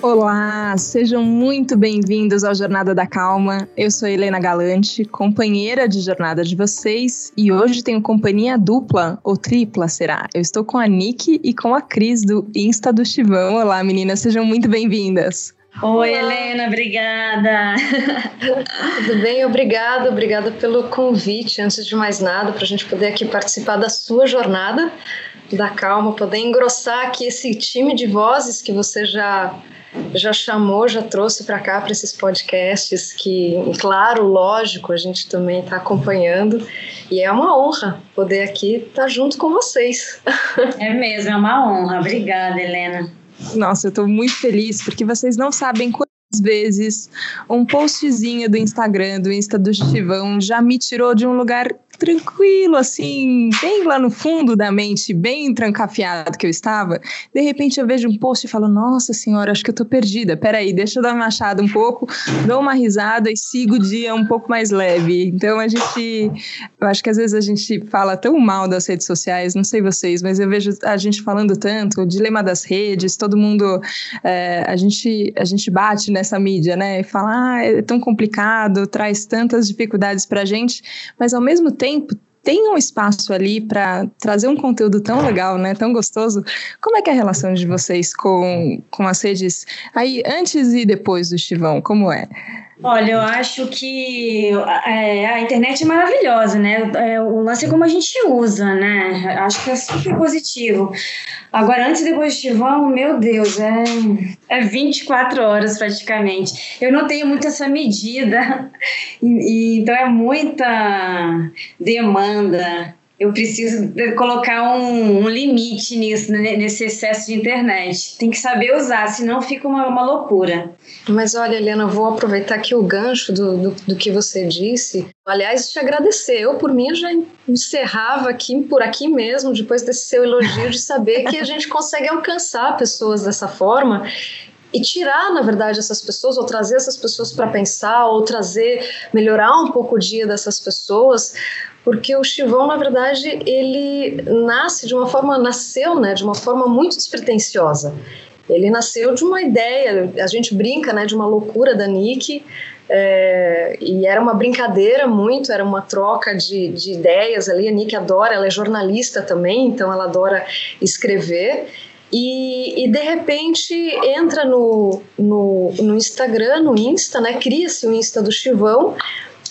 Olá, sejam muito bem-vindos ao Jornada da Calma. Eu sou Helena Galante, companheira de jornada de vocês, e hoje tenho companhia dupla ou tripla, será? Eu estou com a Nick e com a Cris do Insta do Chivão. Olá, meninas, sejam muito bem-vindas. Oi, Helena, obrigada. Tudo bem? Obrigada, obrigada pelo convite, antes de mais nada, para a gente poder aqui participar da sua jornada da calma, poder engrossar aqui esse time de vozes que você já já chamou, já trouxe para cá para esses podcasts que, claro, lógico, a gente também está acompanhando e é uma honra poder aqui estar tá junto com vocês. É mesmo, é uma honra. Obrigada, Helena. Nossa, eu estou muito feliz porque vocês não sabem quantas vezes um postzinho do Instagram, do Insta do Chivão, já me tirou de um lugar tranquilo, assim, bem lá no fundo da mente, bem trancafiado que eu estava, de repente eu vejo um post e falo, nossa senhora, acho que eu tô perdida, peraí, deixa eu dar uma achada um pouco, dou uma risada e sigo o dia um pouco mais leve. Então a gente, eu acho que às vezes a gente fala tão mal das redes sociais, não sei vocês, mas eu vejo a gente falando tanto, o dilema das redes, todo mundo, é, a, gente, a gente bate nessa mídia, né, e fala, ah, é tão complicado, traz tantas dificuldades pra gente, mas ao mesmo tempo tempo tem um espaço ali para trazer um conteúdo tão legal, né, tão gostoso. Como é que é a relação de vocês com, com as redes aí antes e depois do Chivão? Como é? Olha, eu acho que é, a internet é maravilhosa, né? É, o lance é como a gente usa, né? Acho que é super positivo. Agora, antes e depois de Chivão, meu Deus, é, é 24 horas praticamente. Eu não tenho muito essa medida, e, e, então é muita demanda eu preciso colocar um, um, limite nisso, nesse excesso de internet. Tem que saber usar, senão fica uma, uma loucura. Mas olha, Helena, eu vou aproveitar aqui o gancho do, do, do, que você disse. Aliás, te agradecer. Eu, por mim, já encerrava aqui, por aqui mesmo, depois desse seu elogio, de saber que a gente consegue alcançar pessoas dessa forma e tirar, na verdade, essas pessoas, ou trazer essas pessoas para pensar, ou trazer, melhorar um pouco o dia dessas pessoas, porque o Chivão, na verdade, ele nasce de uma forma, nasceu, né, de uma forma muito despretensiosa. Ele nasceu de uma ideia, a gente brinca, né, de uma loucura da Nick, é, e era uma brincadeira muito, era uma troca de, de ideias ali. A Nick adora, ela é jornalista também, então ela adora escrever. E, e, de repente entra no, no, no Instagram, no Insta, né? Cria-se o Insta do Chivão,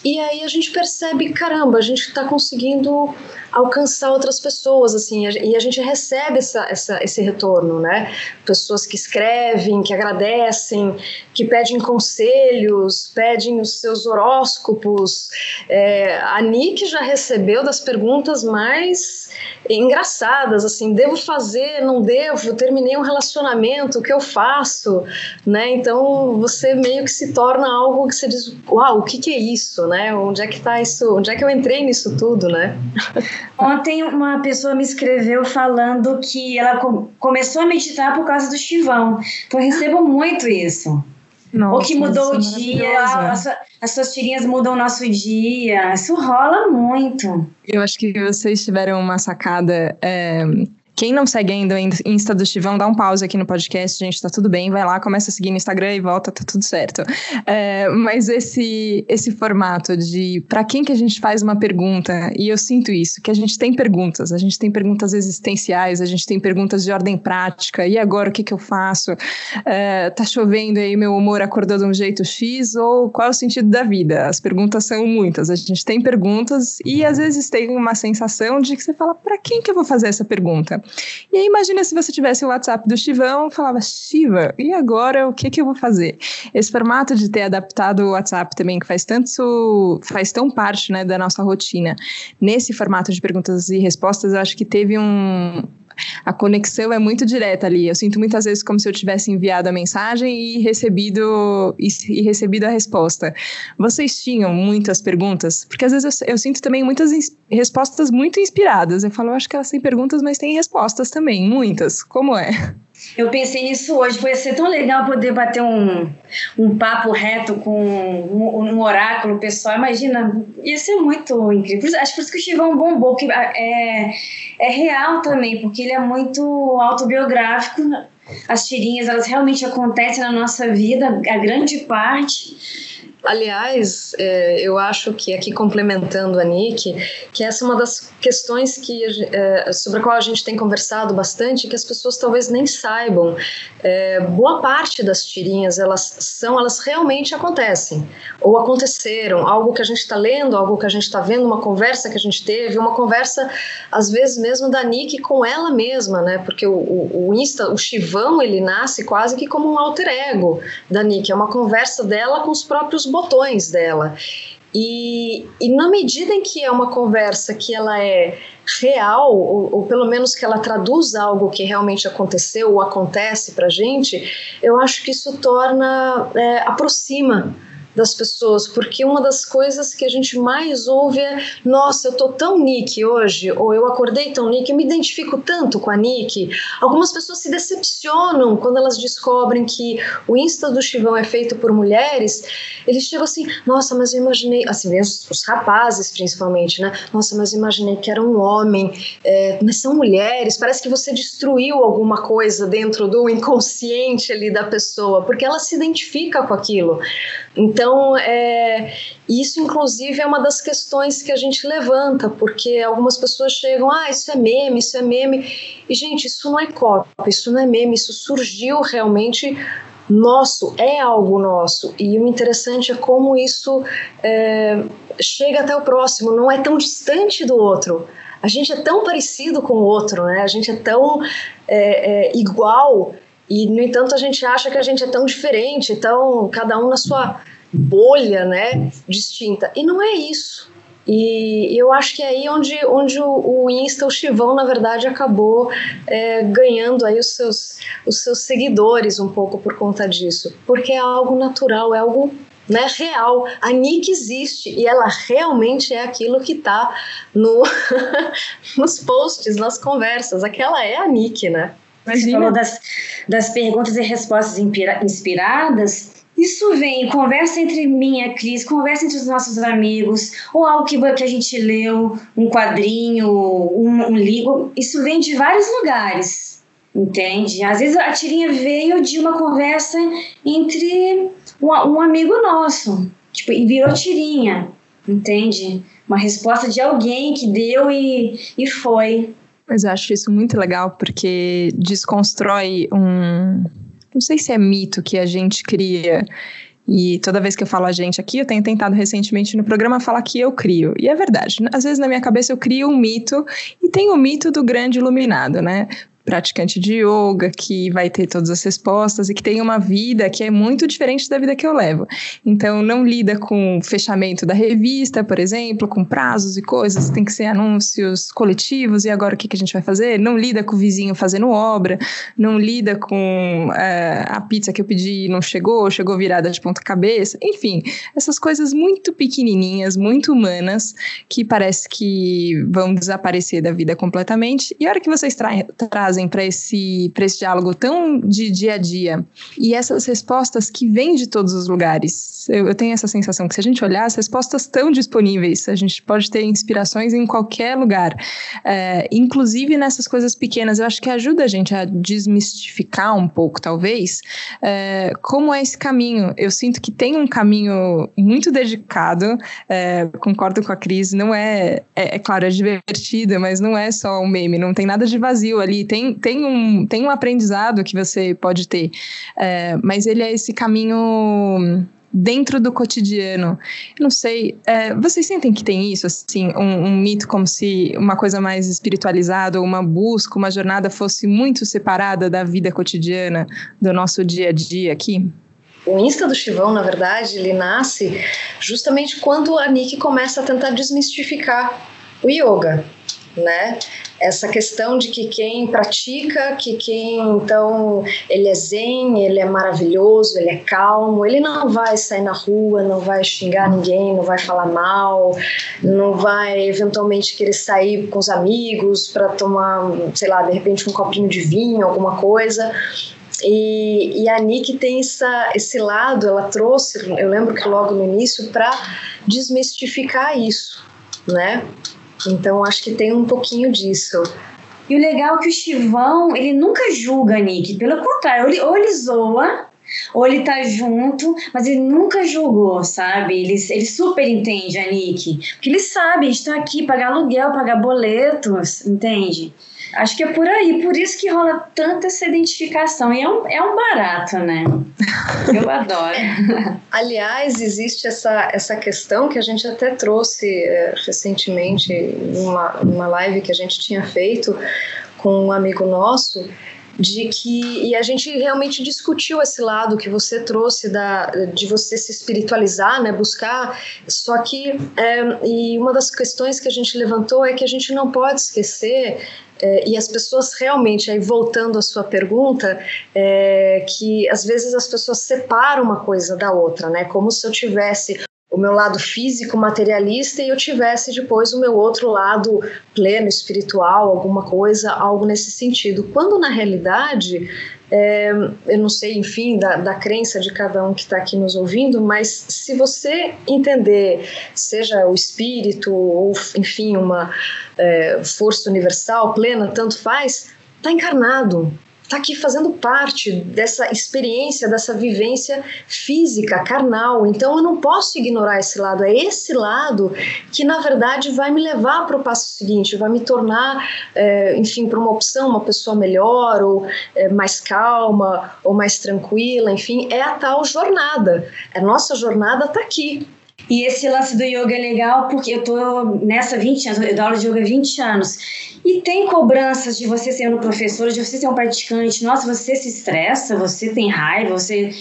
e aí a gente percebe, caramba, a gente está conseguindo alcançar outras pessoas, assim, e a gente recebe essa, essa, esse retorno, né? Pessoas que escrevem, que agradecem, que pedem conselhos, pedem os seus horóscopos. É, a Nick já recebeu das perguntas mais engraçadas, assim, devo fazer, não devo, terminei um relacionamento, o que eu faço, né? Então você meio que se torna algo que você diz, uau, o que, que é isso, né? Onde é que tá isso? Onde é que eu entrei nisso tudo, né? Ontem uma pessoa me escreveu falando que ela começou a meditar por causa do chivão. Então eu recebo muito isso. Nossa, Ou que mudou o é dia, as, as suas tirinhas mudam o nosso dia. Isso rola muito. Eu acho que vocês tiveram uma sacada é, quem não segue ainda o Insta do Chivão, dá um pause aqui no podcast, gente, tá tudo bem, vai lá, começa a seguir no Instagram e volta, tá tudo certo. É, mas esse, esse formato de para quem que a gente faz uma pergunta, e eu sinto isso, que a gente tem perguntas, a gente tem perguntas existenciais, a gente tem perguntas de ordem prática, e agora o que que eu faço? É, tá chovendo aí, meu humor acordou de um jeito X, ou qual é o sentido da vida? As perguntas são muitas, a gente tem perguntas e às vezes tem uma sensação de que você fala, para quem que eu vou fazer essa pergunta? E aí imagina se você tivesse o WhatsApp do Chivão, falava, Chiva, e agora o que que eu vou fazer? Esse formato de ter adaptado o WhatsApp também, que faz tanto, faz tão parte, né, da nossa rotina. Nesse formato de perguntas e respostas, eu acho que teve um, a conexão é muito direta ali. Eu sinto muitas vezes como se eu tivesse enviado a mensagem e recebido, e, e recebido a resposta. Vocês tinham muitas perguntas? Porque às vezes eu, eu sinto também muitas respostas muito inspiradas. Eu falo, acho que elas têm perguntas, mas têm respostas também, muitas. Como é? Eu pensei nisso hoje, foi ser tão legal poder bater um, um papo reto com um, um oráculo pessoal. Imagina, ia ser muito incrível. Acho por isso que o Chivão bombou, que é, é real também, porque ele é muito autobiográfico. As tirinhas, elas realmente acontecem na nossa vida, a grande parte. Aliás, é, eu acho que aqui complementando a Nick, que essa é uma das questões que, é, sobre a qual a gente tem conversado bastante, que as pessoas talvez nem saibam. É, boa parte das tirinhas, elas são, elas realmente acontecem, ou aconteceram, algo que a gente está lendo, algo que a gente está vendo, uma conversa que a gente teve, uma conversa, às vezes mesmo da Nick com ela mesma, né? Porque o, o, o Insta, o Chivão, ele nasce quase que como um alter ego da Nick, é uma conversa dela com os próprios botões dela. E, e na medida em que é uma conversa que ela é real, ou, ou, pelo menos que ela traduz algo que realmente aconteceu ou acontece para gente, eu acho que isso torna, é, aproxima das pessoas, porque uma das coisas que a gente mais ouve é: nossa, eu tô tão Nick hoje, ou eu acordei tão Nick, eu me identifico tanto com a Nick. Algumas pessoas se decepcionam quando elas descobrem que o Insta do Chivão é feito por mulheres. Eles chegam assim: nossa, mas eu imaginei, assim, os, os rapazes principalmente, né? Nossa, mas eu imaginei que era um homem, é, mas são mulheres. Parece que você destruiu alguma coisa dentro do inconsciente ali da pessoa, porque ela se identifica com aquilo. Então, é, isso inclusive é uma das questões que a gente levanta, porque algumas pessoas chegam, ah, isso é meme, isso é meme. E, gente, isso não é cópia, isso não é meme, isso surgiu realmente nosso, é algo nosso. E o interessante é como isso é, chega até o próximo, não é tão distante do outro. A gente é tão parecido com o outro, né? A gente é tão é, é, igual e, no entanto, a gente acha que a gente é tão diferente, tão cada um na sua bolha, né, distinta. E não é isso. E eu acho que é aí onde, onde o, Insta, o Chivão, na verdade, acabou é, ganhando aí os seus, os seus seguidores um pouco por conta disso. Porque é algo natural, é algo né, real. A Nick existe e ela realmente é aquilo que está no, nos posts, nas conversas. Aquela é a Nick, né? Você falou das, das perguntas e respostas inspiradas. Isso vem, conversa entre mim e a Cris, conversa entre os nossos amigos, ou algo que, que a gente leu, um quadrinho, um, um livro. Isso vem de vários lugares, entende? Às vezes a tirinha veio de uma conversa entre um, um amigo nosso, tipo, e virou tirinha, entende? Uma resposta de alguém que deu e, e foi. Mas eu acho isso muito legal porque desconstrói um. Não sei se é mito que a gente cria. E toda vez que eu falo a gente aqui, eu tenho tentado recentemente no programa falar que eu crio. E é verdade. Às vezes na minha cabeça eu crio um mito e tem o mito do grande iluminado, né? Praticante de yoga, que vai ter todas as respostas e que tem uma vida que é muito diferente da vida que eu levo. Então, não lida com fechamento da revista, por exemplo, com prazos e coisas, tem que ser anúncios coletivos e agora o que, que a gente vai fazer? Não lida com o vizinho fazendo obra, não lida com uh, a pizza que eu pedi e não chegou, chegou virada de ponta cabeça, enfim, essas coisas muito pequenininhas, muito humanas, que parece que vão desaparecer da vida completamente. E a hora que vocês tra trazem trazem para esse, esse diálogo tão de dia a dia e essas respostas que vêm de todos os lugares. Eu, eu tenho essa sensação que se a gente olhar, as respostas estão disponíveis, a gente pode ter inspirações em qualquer lugar, é, inclusive nessas coisas pequenas. Eu acho que ajuda a gente a desmistificar um pouco, talvez, é, como é esse caminho. Eu sinto que tem um caminho muito dedicado, é, concordo com a Cris, não é, é, é claro, é divertido, mas não é só um meme, não tem nada de vazio ali, tem tem, um, tem um aprendizado que você pode ter, é, mas ele é esse caminho dentro do cotidiano. Eu não sei, é, vocês sentem que tem isso, assim, um, um, mito como se uma coisa mais espiritualizada, uma busca, uma jornada fosse muito separada da vida cotidiana, do nosso dia a dia aqui? O Insta do Chivão, na verdade, ele nasce justamente quando a Nick começa a tentar desmistificar o yoga, né? Essa questão de que quem pratica, que quem então ele é zen, ele é maravilhoso, ele é calmo, ele não vai sair na rua, não vai xingar ninguém, não vai falar mal, não vai eventualmente querer sair com os amigos para tomar, sei lá, de repente um copinho de vinho, alguma coisa. E, e a Nick tem essa, esse lado, ela trouxe, eu lembro que logo no início, para desmistificar isso, né? Então acho que tem um pouquinho disso. E o legal é que o Chivão, ele nunca julga a Nick, pelo contrário, ou ele zoa, ou ele tá junto, mas ele nunca julgou, sabe? Ele, ele super entende a Nick, porque ele sabe, a gente tá aqui, pagar aluguel, pagar boletos, entende? Acho que é por aí, por isso que rola tanta essa identificação. E é um, é um barato, né? Eu adoro. Aliás, existe essa, essa questão que a gente até trouxe é, recentemente numa, numa live que a gente tinha feito com um amigo nosso, de que e a gente realmente discutiu esse lado que você trouxe da de você se espiritualizar, né, buscar. Só que é, e uma das questões que a gente levantou é que a gente não pode esquecer é, e as pessoas realmente, aí voltando à sua pergunta, é, que às vezes as pessoas separam uma coisa da outra, né? Como se eu tivesse o meu lado físico, materialista, e eu tivesse depois o meu outro lado pleno, espiritual, alguma coisa, algo nesse sentido. Quando na realidade, é, eu não sei, enfim, da, da crença de cada um que está aqui nos ouvindo, mas se você entender, seja o espírito ou, enfim, uma é, força universal plena, tanto faz, está encarnado, está aqui fazendo parte dessa experiência, dessa vivência física, carnal. Então eu não posso ignorar esse lado. É esse lado que, na verdade, vai me levar para o passo seguinte, vai me tornar, é, enfim, para uma opção, uma pessoa melhor, ou é, mais calma, ou mais tranquila. Enfim, é a tal jornada. A nossa jornada está aqui. E esse lance do yoga é legal porque eu tô nessa 20 anos, eu dou aula de yoga há 20 anos. E tem cobranças de você sendo professor, de você ser um praticante. Nossa, você se estressa, você tem raiva, você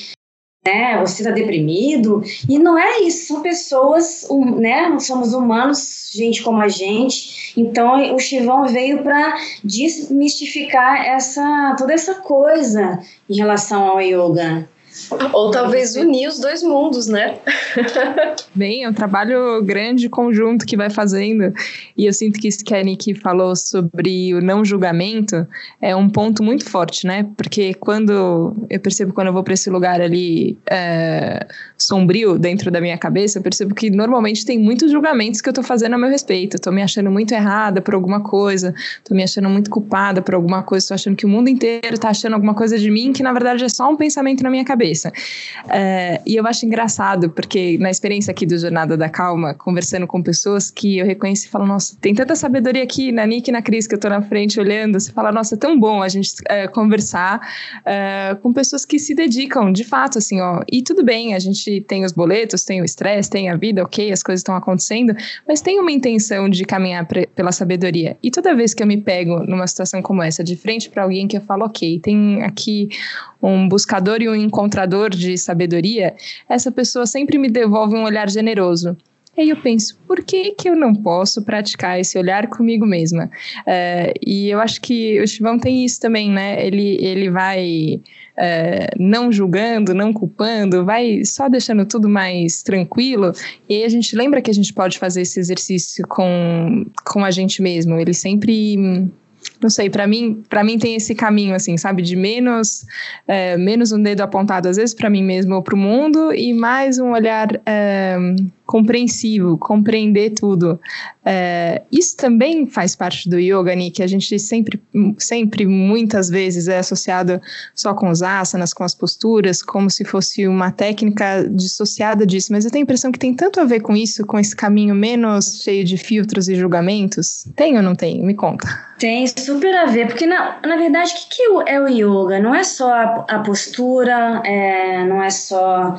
né, você está deprimido. E não é isso, são pessoas, né, somos humanos, gente como a gente. Então o Chivão veio para desmistificar essa toda essa coisa em relação ao yoga. Ou talvez unir os dois mundos, né? Bem, é um trabalho grande, conjunto que vai fazendo. E eu sinto que isso que a Nick falou sobre o não julgamento é um ponto muito forte, né? Porque quando eu percebo quando eu vou para esse lugar ali é, sombrio dentro da minha cabeça, eu percebo que normalmente tem muitos julgamentos que eu tô fazendo a meu respeito. Tô me achando muito errada por alguma coisa, tô me achando muito culpada por alguma coisa, tô achando que o mundo inteiro tá achando alguma coisa de mim que na verdade é só um pensamento na minha cabeça cabeça. É, e eu acho engraçado, porque na experiência aqui do Jornada da Calma, conversando com pessoas que eu reconheci e falo, nossa, tem tanta sabedoria aqui na Nick e na Cris que eu tô na frente olhando, você fala, nossa, é tão bom a gente é, conversar é, com pessoas que se dedicam, de fato, assim, ó, e tudo bem, a gente tem os boletos, tem o estresse, tem a vida, ok, as coisas estão acontecendo, mas tem uma intenção de caminhar pela sabedoria. E toda vez que eu me pego numa situação como essa, de frente para alguém que eu falo, ok, tem aqui um buscador e um encontrador de sabedoria, essa pessoa sempre me devolve um olhar generoso. E aí eu penso, por que, que eu não posso praticar esse olhar comigo mesma? É, e eu acho que o Chivão tem isso também, né? Ele, ele vai é, não julgando, não culpando, vai só deixando tudo mais tranquilo. E aí a gente lembra que a gente pode fazer esse exercício com, com a gente mesmo. Ele sempre não sei, para mim, para mim tem esse caminho assim, sabe, de menos é, menos um dedo apontado às vezes para mim mesmo ou para o mundo e mais um olhar é, compreensivo, compreender tudo. É, isso também faz parte do yoga, que a gente sempre, sempre, muitas vezes é associado só com os asanas, com as posturas, como se fosse uma técnica dissociada disso. Mas eu tenho a impressão que tem tanto a ver com isso, com esse caminho menos cheio de filtros e julgamentos. Tem ou não tem? Me conta. Tem super a ver, porque na, na verdade, o que, que é o yoga? Não é só a, a postura, é, não é só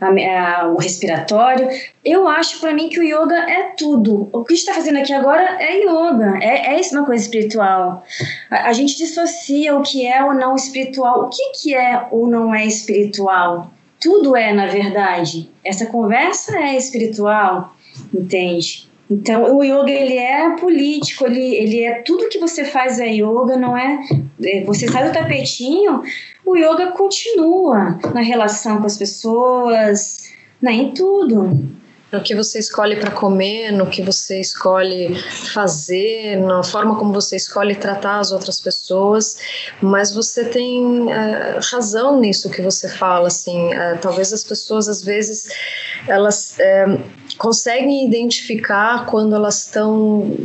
a, a, o respiratório. Eu acho para mim que o yoga é tudo. O que a gente está fazendo aqui agora é yoga, é, é uma coisa espiritual. A, a, gente dissocia o que é ou não espiritual. O que, que é ou não é espiritual? Tudo é, na verdade. Essa conversa é espiritual, entende? Então, o yoga ele é político, ele, ele é tudo que você faz é yoga, não é? é você sai do tapetinho, o yoga continua na relação com as pessoas, né, em tudo no que você escolhe para comer, no que você escolhe fazer, na forma como você escolhe tratar as outras pessoas, mas você tem uh, razão nisso que você fala, assim, uh, talvez as pessoas às vezes elas uh, conseguem identificar quando elas estão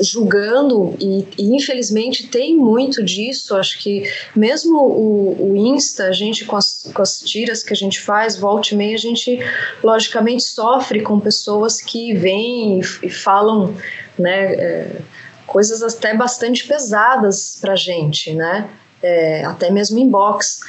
julgando, e, e, infelizmente tem muito disso. Acho que mesmo o, o Insta, a gente com as, com as tiras que a gente faz, volta e meia, a gente logicamente sofre com pessoas que vêm e, e falam né, é, coisas até bastante pesadas para gente, né? É, até mesmo inbox.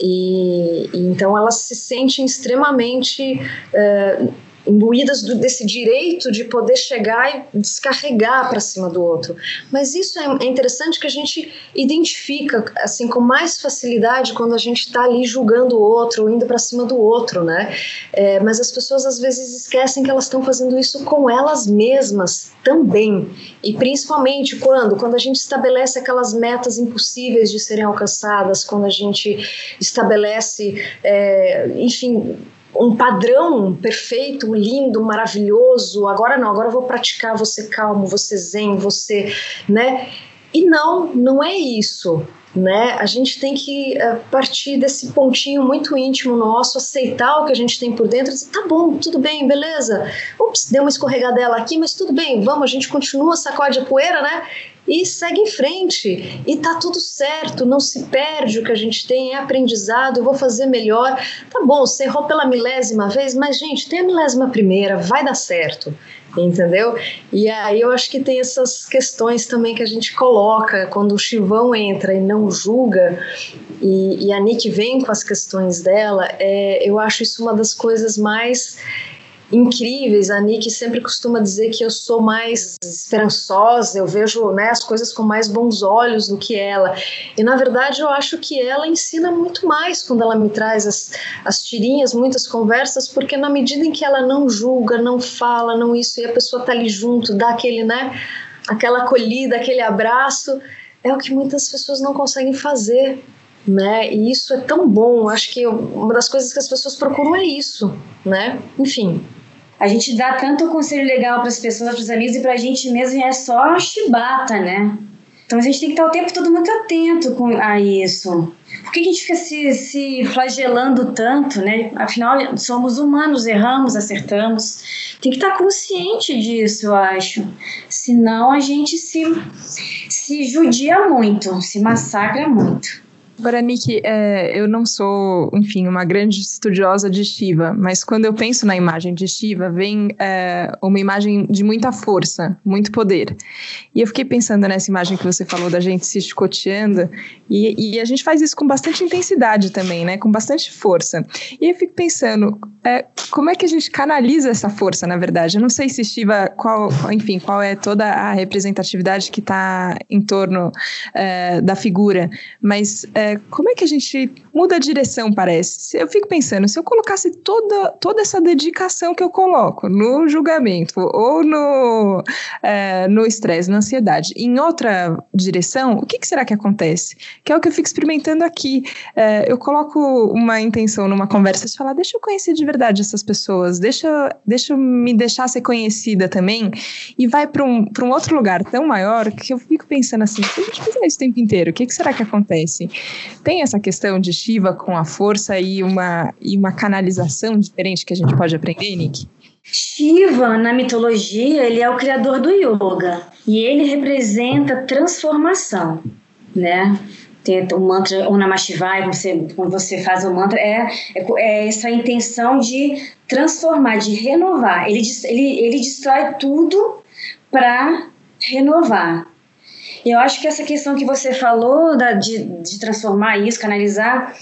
E, e, então elas se sentem extremamente. É, imbuídas do, desse direito de poder chegar e descarregar para cima do outro. Mas isso é, é, interessante que a gente identifica assim com mais facilidade quando a gente está ali julgando o outro, indo para cima do outro, né? É, mas as pessoas às vezes esquecem que elas estão fazendo isso com elas mesmas também. E principalmente quando, quando a gente estabelece aquelas metas impossíveis de serem alcançadas, quando a gente estabelece, é, enfim um padrão perfeito, lindo, maravilhoso. Agora não, agora eu vou praticar você calmo, você zen, você, né? E não, não é isso. Né? A gente tem que uh, partir desse pontinho muito íntimo nosso, aceitar o que a gente tem por dentro dizer, tá bom, tudo bem, beleza. Ups, deu uma escorregadela aqui, mas tudo bem, vamos, a gente continua, sacode a poeira, né? E segue em frente. E tá tudo certo, não se perde o que a gente tem, é aprendizado, eu vou fazer melhor. Tá bom, você errou pela milésima vez, mas gente, tem a milésima primeira, vai dar certo. Entendeu? E aí eu acho que tem essas questões também que a gente coloca quando o Chivão entra e não julga, e, e a Nick vem com as questões dela, é, eu acho isso uma das coisas mais incríveis. A Nick sempre costuma dizer que eu sou mais esperançosa, eu vejo né, as coisas com mais bons olhos do que ela. E na verdade eu acho que ela ensina muito mais quando ela me traz as, as tirinhas, muitas conversas, porque na medida em que ela não julga, não fala, não isso, e a pessoa tá ali junto, dá aquele, né, aquela acolhida, aquele abraço, é o que muitas pessoas não conseguem fazer. Né? E isso é tão bom. Acho que uma das coisas que as pessoas procuram é isso, né? Enfim, a gente dá tanto conselho legal para as pessoas, para os amigos e para a gente mesmo é só chibata, né? Então a gente tem que estar o tempo todo muito atento com, a isso. Por que a gente fica se, se flagelando tanto, né? Afinal, somos humanos, erramos, acertamos. Tem que estar consciente disso, eu acho. Senão a gente se, se judia muito, se massacra muito. Agora, Nick, é, eu não sou, enfim, uma grande estudiosa de Shiva, mas quando eu penso na imagem de Shiva, vem é, uma imagem de muita força, muito poder. E eu fiquei pensando nessa imagem que você falou da gente se chicoteando, e, e a gente faz isso com bastante intensidade também, né? Com bastante força. E eu fico pensando, é, como é que a gente canaliza essa força, na verdade? Eu não sei se Shiva, qual, enfim, qual é toda a representatividade que está em torno é, da figura, mas é, como é que a gente muda a direção, parece? Eu fico pensando, se eu colocasse toda, toda essa dedicação que eu coloco no julgamento ou no é, no estresse, na ansiedade, em outra direção, o que, que, será que acontece? Que é o que eu fico experimentando aqui. É, eu coloco uma intenção numa conversa de falar, deixa eu conhecer de verdade essas pessoas, deixa, deixa eu me deixar ser conhecida também, e vai para um, um outro lugar tão maior que eu fico pensando assim, se a gente fizer isso o tempo inteiro, o que, que será que acontece? Tem essa questão de Shiva com a força e uma, e uma canalização diferente que a gente pode aprender, Nick? Shiva, na mitologia, ele é o criador do yoga e ele representa transformação, né? Tem o mantra Om Namah Shivaya, quando você, quando você faz o mantra, é, é, é, essa intenção de transformar, de renovar. Ele, ele, ele destrói tudo para renovar. Eu acho que essa questão que você falou da, de, de transformar isso, canalizar,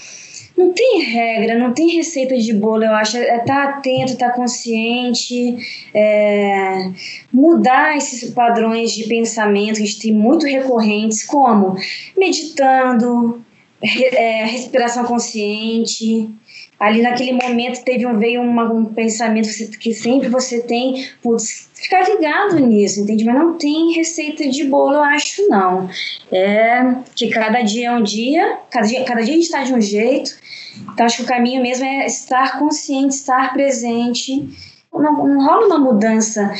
não tem regra, não tem receita de bolo, eu acho. É estar tá atento, estar tá consciente, é, mudar esses padrões de pensamento que a gente tem muito recorrentes, como meditando, é, respiração consciente, ali naquele momento teve um, veio uma, um pensamento que sempre você tem, putz, ficar ligado nisso, entende? Mas não tem receita de bolo, eu acho, não. É que cada dia é um dia, cada dia, cada dia a gente está de um jeito, então acho que o caminho mesmo é estar consciente, estar presente, não, não rola uma mudança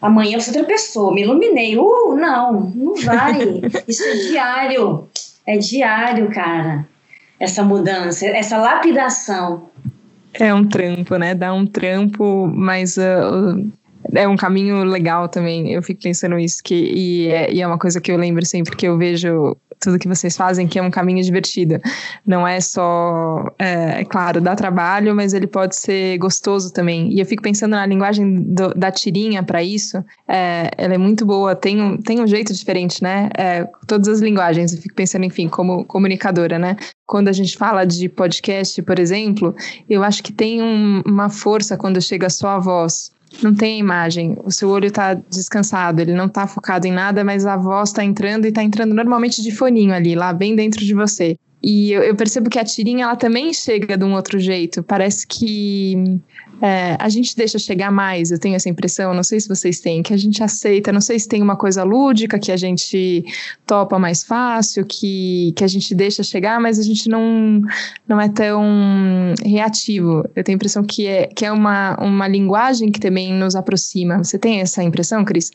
amanhã você outra pessoa, me iluminei. Uh, não, não vai. Isso é diário. É diário, cara essa mudança, essa lapidação. É um trampo, né? Dá um trampo, mas uh, é um caminho legal também. Eu fico pensando isso, que, e é, e é uma coisa que eu lembro sempre que eu vejo tudo que vocês fazem, que é um caminho divertido. Não é só, é, é, claro, dá trabalho, mas ele pode ser gostoso também. E eu fico pensando na linguagem do, da tirinha para isso, é, ela é muito boa, tem um, tem um jeito diferente, né? É, todas as linguagens, eu fico pensando, enfim, como comunicadora, né? Quando a gente fala de podcast, por exemplo, eu acho que tem um, uma força quando chega só a voz não tem imagem, o seu olho está descansado, ele não está focado em nada, mas a voz está entrando e está entrando normalmente de foninho ali, lá bem dentro de você. E eu, eu, percebo que a tirinha ela também chega de um outro jeito. Parece que é, a gente deixa chegar mais, eu tenho essa impressão, não sei se vocês têm, que a gente aceita, não sei se tem uma coisa lúdica que a gente topa mais fácil, que, que a gente deixa chegar, mas a gente não, não é tão reativo. Eu tenho a impressão que é, que é uma, uma linguagem que também nos aproxima. Você tem essa impressão, Cris?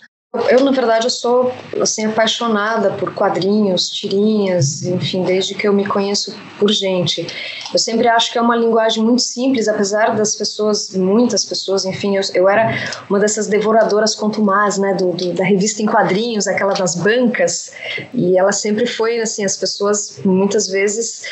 Eu, na verdade, eu sou assim, apaixonada por quadrinhos, tirinhas, enfim, desde que eu me conheço por gente. Eu sempre acho que é uma linguagem muito simples, apesar das pessoas, muitas pessoas, enfim, eu, eu era uma dessas devoradoras contumaz, né, do, do, da revista em quadrinhos, aquela das bancas, e ela sempre foi, assim, as pessoas muitas vezes,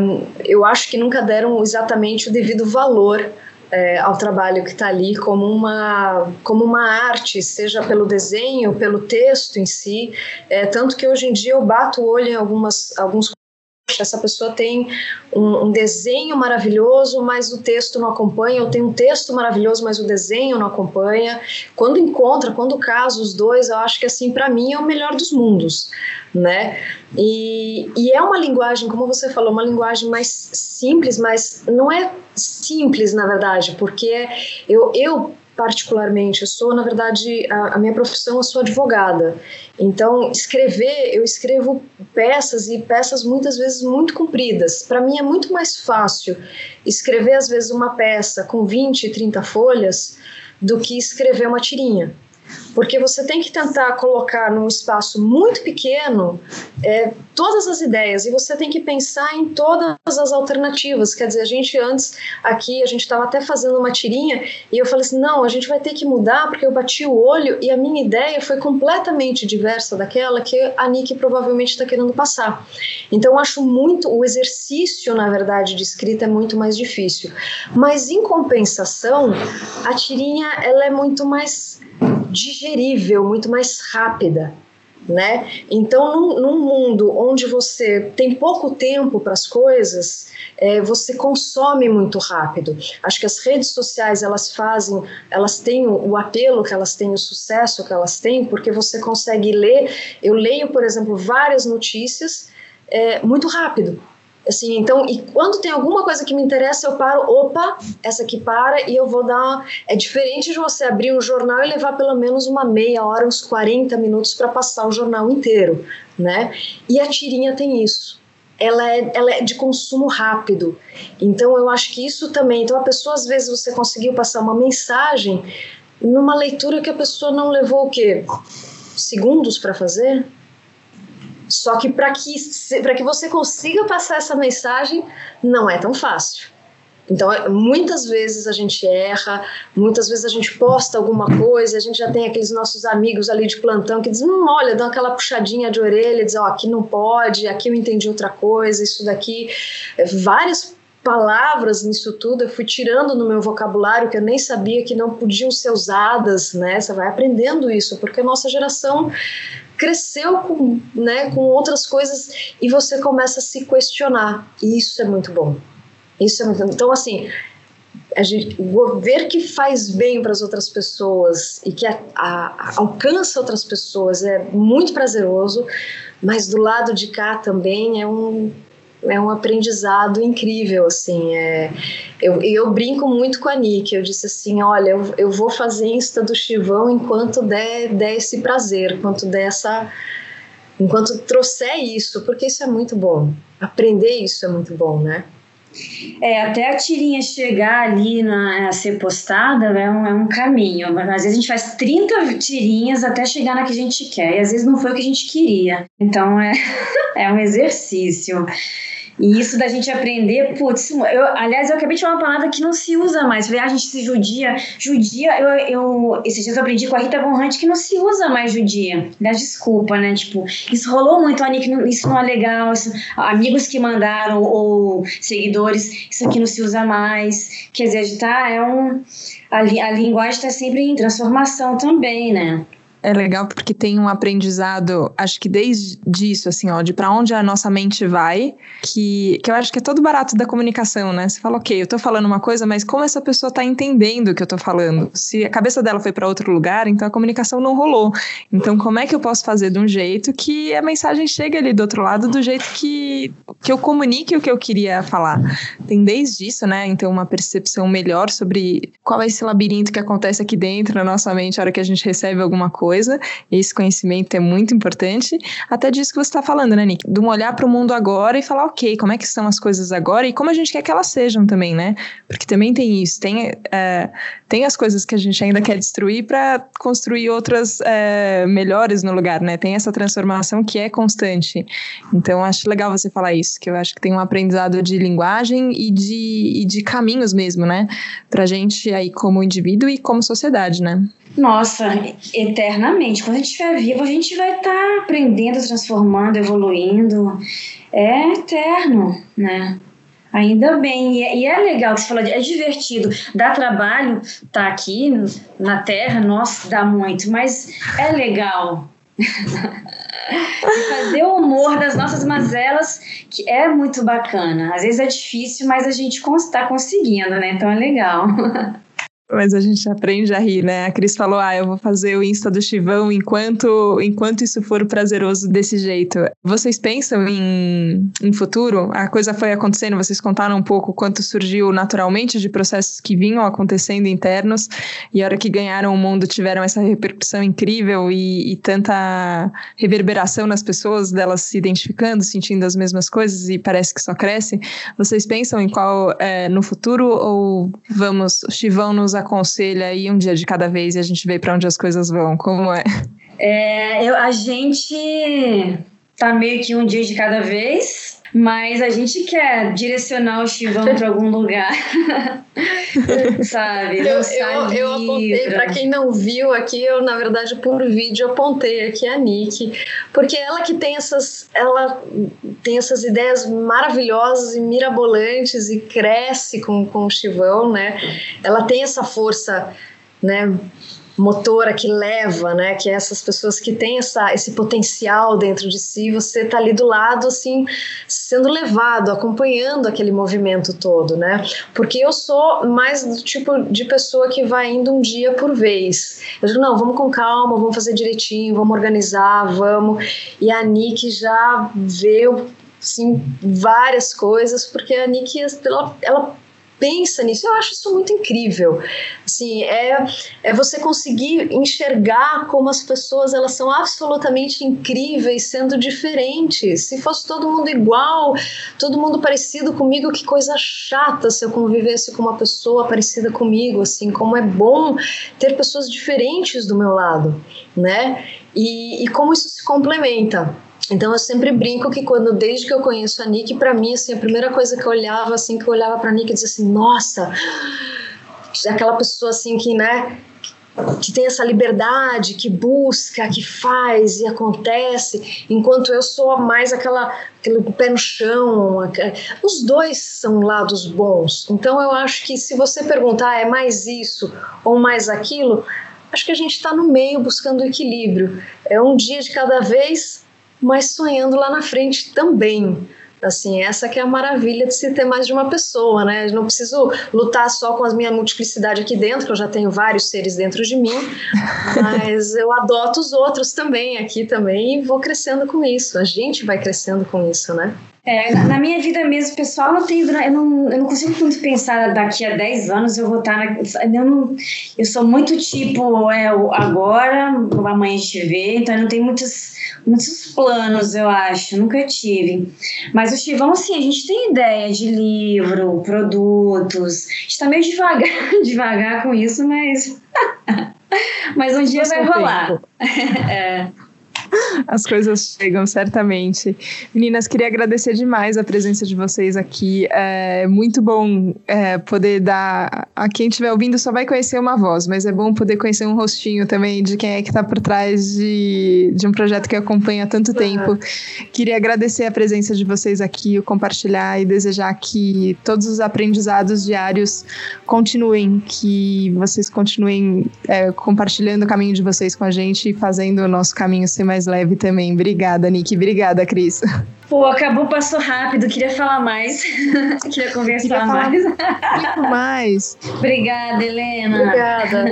um, eu acho que nunca deram exatamente o devido valor é, ao trabalho que está ali como uma, como uma arte, seja pelo desenho, pelo texto em si. É, tanto que hoje em dia eu bato o olho em algumas, alguns essa pessoa tem um, um, desenho maravilhoso, mas o texto não acompanha, ou tem um texto maravilhoso, mas o desenho não acompanha. Quando encontra, quando casa os dois, eu acho que assim, para mim é o melhor dos mundos, né? E, e é uma linguagem, como você falou, uma linguagem mais simples, mas não é simples, na verdade, porque eu, eu particularmente. Eu sou, na verdade, a, a, minha profissão, eu sou advogada. Então, escrever, eu escrevo peças e peças muitas vezes muito compridas. Para mim é muito mais fácil escrever, às vezes, uma peça com 20, 30 folhas do que escrever uma tirinha porque você tem que tentar colocar num espaço muito pequeno é, todas as ideias e você tem que pensar em todas as alternativas. Quer dizer, a gente antes aqui, a gente estava até fazendo uma tirinha e eu falei assim: não, a gente vai ter que mudar porque eu bati o olho e a minha ideia foi completamente diversa daquela que a Nick provavelmente está querendo passar. Então, acho muito, o exercício, na verdade, de escrita é muito mais difícil. Mas, em compensação, a tirinha ela é muito mais digerível, muito mais rápida. Né? Então, num, num mundo onde você tem pouco tempo para as coisas, é, você consome muito rápido. Acho que as redes sociais elas fazem, elas têm o, o, apelo que elas têm, o sucesso que elas têm, porque você consegue ler. Eu leio, por exemplo, várias notícias é, muito rápido. Assim, então, e quando tem alguma coisa que me interessa, eu paro, opa, essa aqui para e eu vou dar. É diferente de você abrir um jornal e levar pelo menos uma meia hora, uns 40 minutos para passar o jornal inteiro, né? E a tirinha tem isso. Ela é, ela é de consumo rápido. Então, eu acho que isso também. Então, a pessoa, às vezes, você conseguiu passar uma mensagem numa leitura que a pessoa não levou o quê? Segundos para fazer? Só que para que, que você consiga passar essa mensagem, não é tão fácil. Então, é, muitas vezes a gente erra, muitas vezes a gente posta alguma coisa, a gente já tem aqueles nossos amigos ali de plantão que dizem, hum, olha, dão aquela puxadinha de orelha, dizem, ó, oh, aqui não pode, aqui eu entendi outra coisa, isso daqui. É, várias palavras nisso tudo eu fui tirando no meu vocabulário que eu nem sabia que não podiam ser usadas, né? Você vai aprendendo isso, porque a nossa geração cresceu com, né, com outras coisas e você começa a se questionar. E isso é muito bom. Isso é muito Então, assim, a gente, ver que faz bem para as outras pessoas e que a, a, alcança outras pessoas é muito prazeroso, mas do lado de cá também é um é um aprendizado incrível, assim. É, eu, eu brinco muito com a Nick. Eu disse assim: olha, eu, eu vou fazer Insta do Chivão enquanto der, der esse prazer, enquanto der essa. Enquanto trouxer isso, porque isso é muito bom. Aprender isso é muito bom, né? É, até a tirinha chegar ali na, a ser postada é um, é um caminho. Às vezes a gente faz 30 tirinhas até chegar na que a gente quer, e às vezes não foi o que a gente queria. Então é, é um exercício. E isso da gente aprender, putz, eu, aliás, eu acabei de falar uma palavra que não se usa mais. Falei, ah, a gente se judia. Judia, eu, eu esses dias eu aprendi com a Rita Von que não se usa mais judia. Aliás, desculpa, né? Tipo, isso rolou muito, Anik, isso não é legal. Isso, amigos que mandaram ou seguidores, isso aqui não se usa mais. Quer dizer, tá, é um. A, a linguagem está sempre em transformação também, né? É legal porque tem um aprendizado, acho que desde isso, assim, ó, de para onde a nossa mente vai, que, que eu acho que é todo barato da comunicação, né? Você fala, ok, eu tô falando uma coisa, mas como essa pessoa tá entendendo o que eu tô falando? Se a cabeça dela foi para outro lugar, então a comunicação não rolou. Então, como é que eu posso fazer de um jeito que a mensagem chegue ali do outro lado do jeito que, que eu comunique o que eu queria falar? Tem desde isso, né? Então, uma percepção melhor sobre qual é esse labirinto que acontece aqui dentro na nossa mente, a hora que a gente recebe alguma coisa coisa, esse conhecimento é muito importante, até disso que você está falando, né, Nick? De um olhar para o mundo agora e falar, ok, como é que são as coisas agora e como a gente quer que elas sejam também, né? Porque também tem isso, tem, é, tem as coisas que a gente ainda quer destruir para construir outras é, melhores no lugar, né? Tem essa transformação que é constante. Então, acho legal você falar isso, que eu acho que tem um aprendizado de linguagem e de, e de caminhos mesmo, né? Pra gente aí como indivíduo e como sociedade, né? Nossa, eternamente. Quando a gente estiver vivo, a gente vai estar tá aprendendo, transformando, evoluindo. É eterno, né? Ainda bem, e é, e é legal que você falou, é divertido, dá trabalho estar tá aqui na Terra, nossa, dá muito, mas é legal. fazer o humor das nossas mazelas, que é muito bacana. Às vezes é difícil, mas a gente está conseguindo, né? Então é legal. Mas a gente aprende a rir, né? A Cris falou: ah, eu vou fazer o Insta do Chivão enquanto, enquanto isso for prazeroso desse jeito. Vocês pensam em, em futuro? A coisa foi acontecendo, vocês contaram um pouco quanto surgiu naturalmente de processos que vinham acontecendo internos e a hora que ganharam o mundo tiveram essa repercussão incrível e, e tanta reverberação nas pessoas, delas se identificando, sentindo as mesmas coisas e parece que só cresce. Vocês pensam em qual é, no futuro ou vamos, o Chivão nos aconselha aí um dia de cada vez e a gente vê para onde as coisas vão? Como é? É, eu, a gente tá meio que um dia de cada vez, mas a gente quer direcionar o Chivão para algum lugar. Sabe? Eu, eu, eu apontei, para quem não viu aqui, eu na verdade por vídeo apontei aqui a Nick, porque ela que tem essas, ela tem essas ideias maravilhosas e mirabolantes e cresce com, com o Chivão, né? Ela tem essa força, né? Motora que leva, né? Que é essas pessoas que têm essa, esse potencial dentro de si, você tá ali do lado, assim, sendo levado, acompanhando aquele movimento todo, né? Porque eu sou mais do tipo de pessoa que vai indo um dia por vez. Eu digo, não, vamos com calma, vamos fazer direitinho, vamos organizar, vamos. E a Nick já vê assim, várias coisas, porque a Nick, ela, ela pensa nisso. Eu acho isso muito incrível. Assim, é, é você conseguir enxergar como as pessoas elas são absolutamente incríveis sendo diferentes. Se fosse todo mundo igual, todo mundo parecido comigo, que coisa chata se eu convivesse com uma pessoa parecida comigo, assim, como é bom ter pessoas diferentes do meu lado, né? E, e como isso se complementa. Então eu sempre brinco que quando desde que eu conheço a Nick, para mim assim, a primeira coisa que eu olhava assim, que eu olhava para Nick e dizia assim: "Nossa, aquela pessoa assim que, né, que tem essa liberdade, que busca, que faz e acontece, enquanto eu sou mais aquela aquele pé no chão. Os dois são lados bons. Então eu acho que se você perguntar é mais isso ou mais aquilo, acho que a gente está no meio buscando equilíbrio. É um dia de cada vez mas sonhando lá na frente também. Assim, essa que é a maravilha de se ter mais de uma pessoa, né? Eu não preciso lutar só com a minha multiplicidade aqui dentro, que eu já tenho vários seres dentro de mim, mas eu adoto os outros também aqui também e vou crescendo com isso. A gente vai crescendo com isso, né? É, na minha vida mesmo, pessoal, não tenho, eu, não, eu não consigo muito pensar daqui a 10 anos eu vou estar na, eu, não, eu sou muito tipo, é, agora, amanhã a gente vê, então eu não tenho muitos, muitos planos, eu acho, nunca tive. Mas o Chivão, sim, a gente tem ideia de livro, produtos, a gente está meio devagar, devagar com isso, mas, mas um dia vai rolar. é. As coisas chegam, certamente. Meninas, queria agradecer demais a presença de vocês aqui. É muito bom é, poder dar. A quem estiver ouvindo só vai conhecer uma voz, mas é bom poder conhecer um rostinho também de quem é que está por trás de, de um projeto que acompanha há tanto tempo. Uhum. Queria agradecer a presença de vocês aqui, o compartilhar e desejar que todos os aprendizados diários continuem, que vocês continuem é, compartilhando o caminho de vocês com a gente e fazendo o nosso caminho ser mais mais leve também. Obrigada, Nick. Obrigada, Cris. Pô, acabou, passou rápido. Queria falar mais. Queria conversar Queria mais. Muito mais. Obrigada, Helena. Obrigada.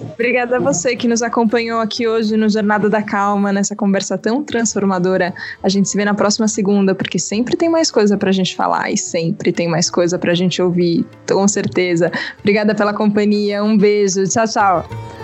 Obrigada a você que nos acompanhou aqui hoje no Jornada da Calma, nessa conversa tão transformadora. A gente se vê na próxima segunda, porque sempre tem mais coisa pra gente falar e sempre tem mais coisa pra gente ouvir, com certeza. Obrigada pela companhia. Um beijo. Tchau, tchau.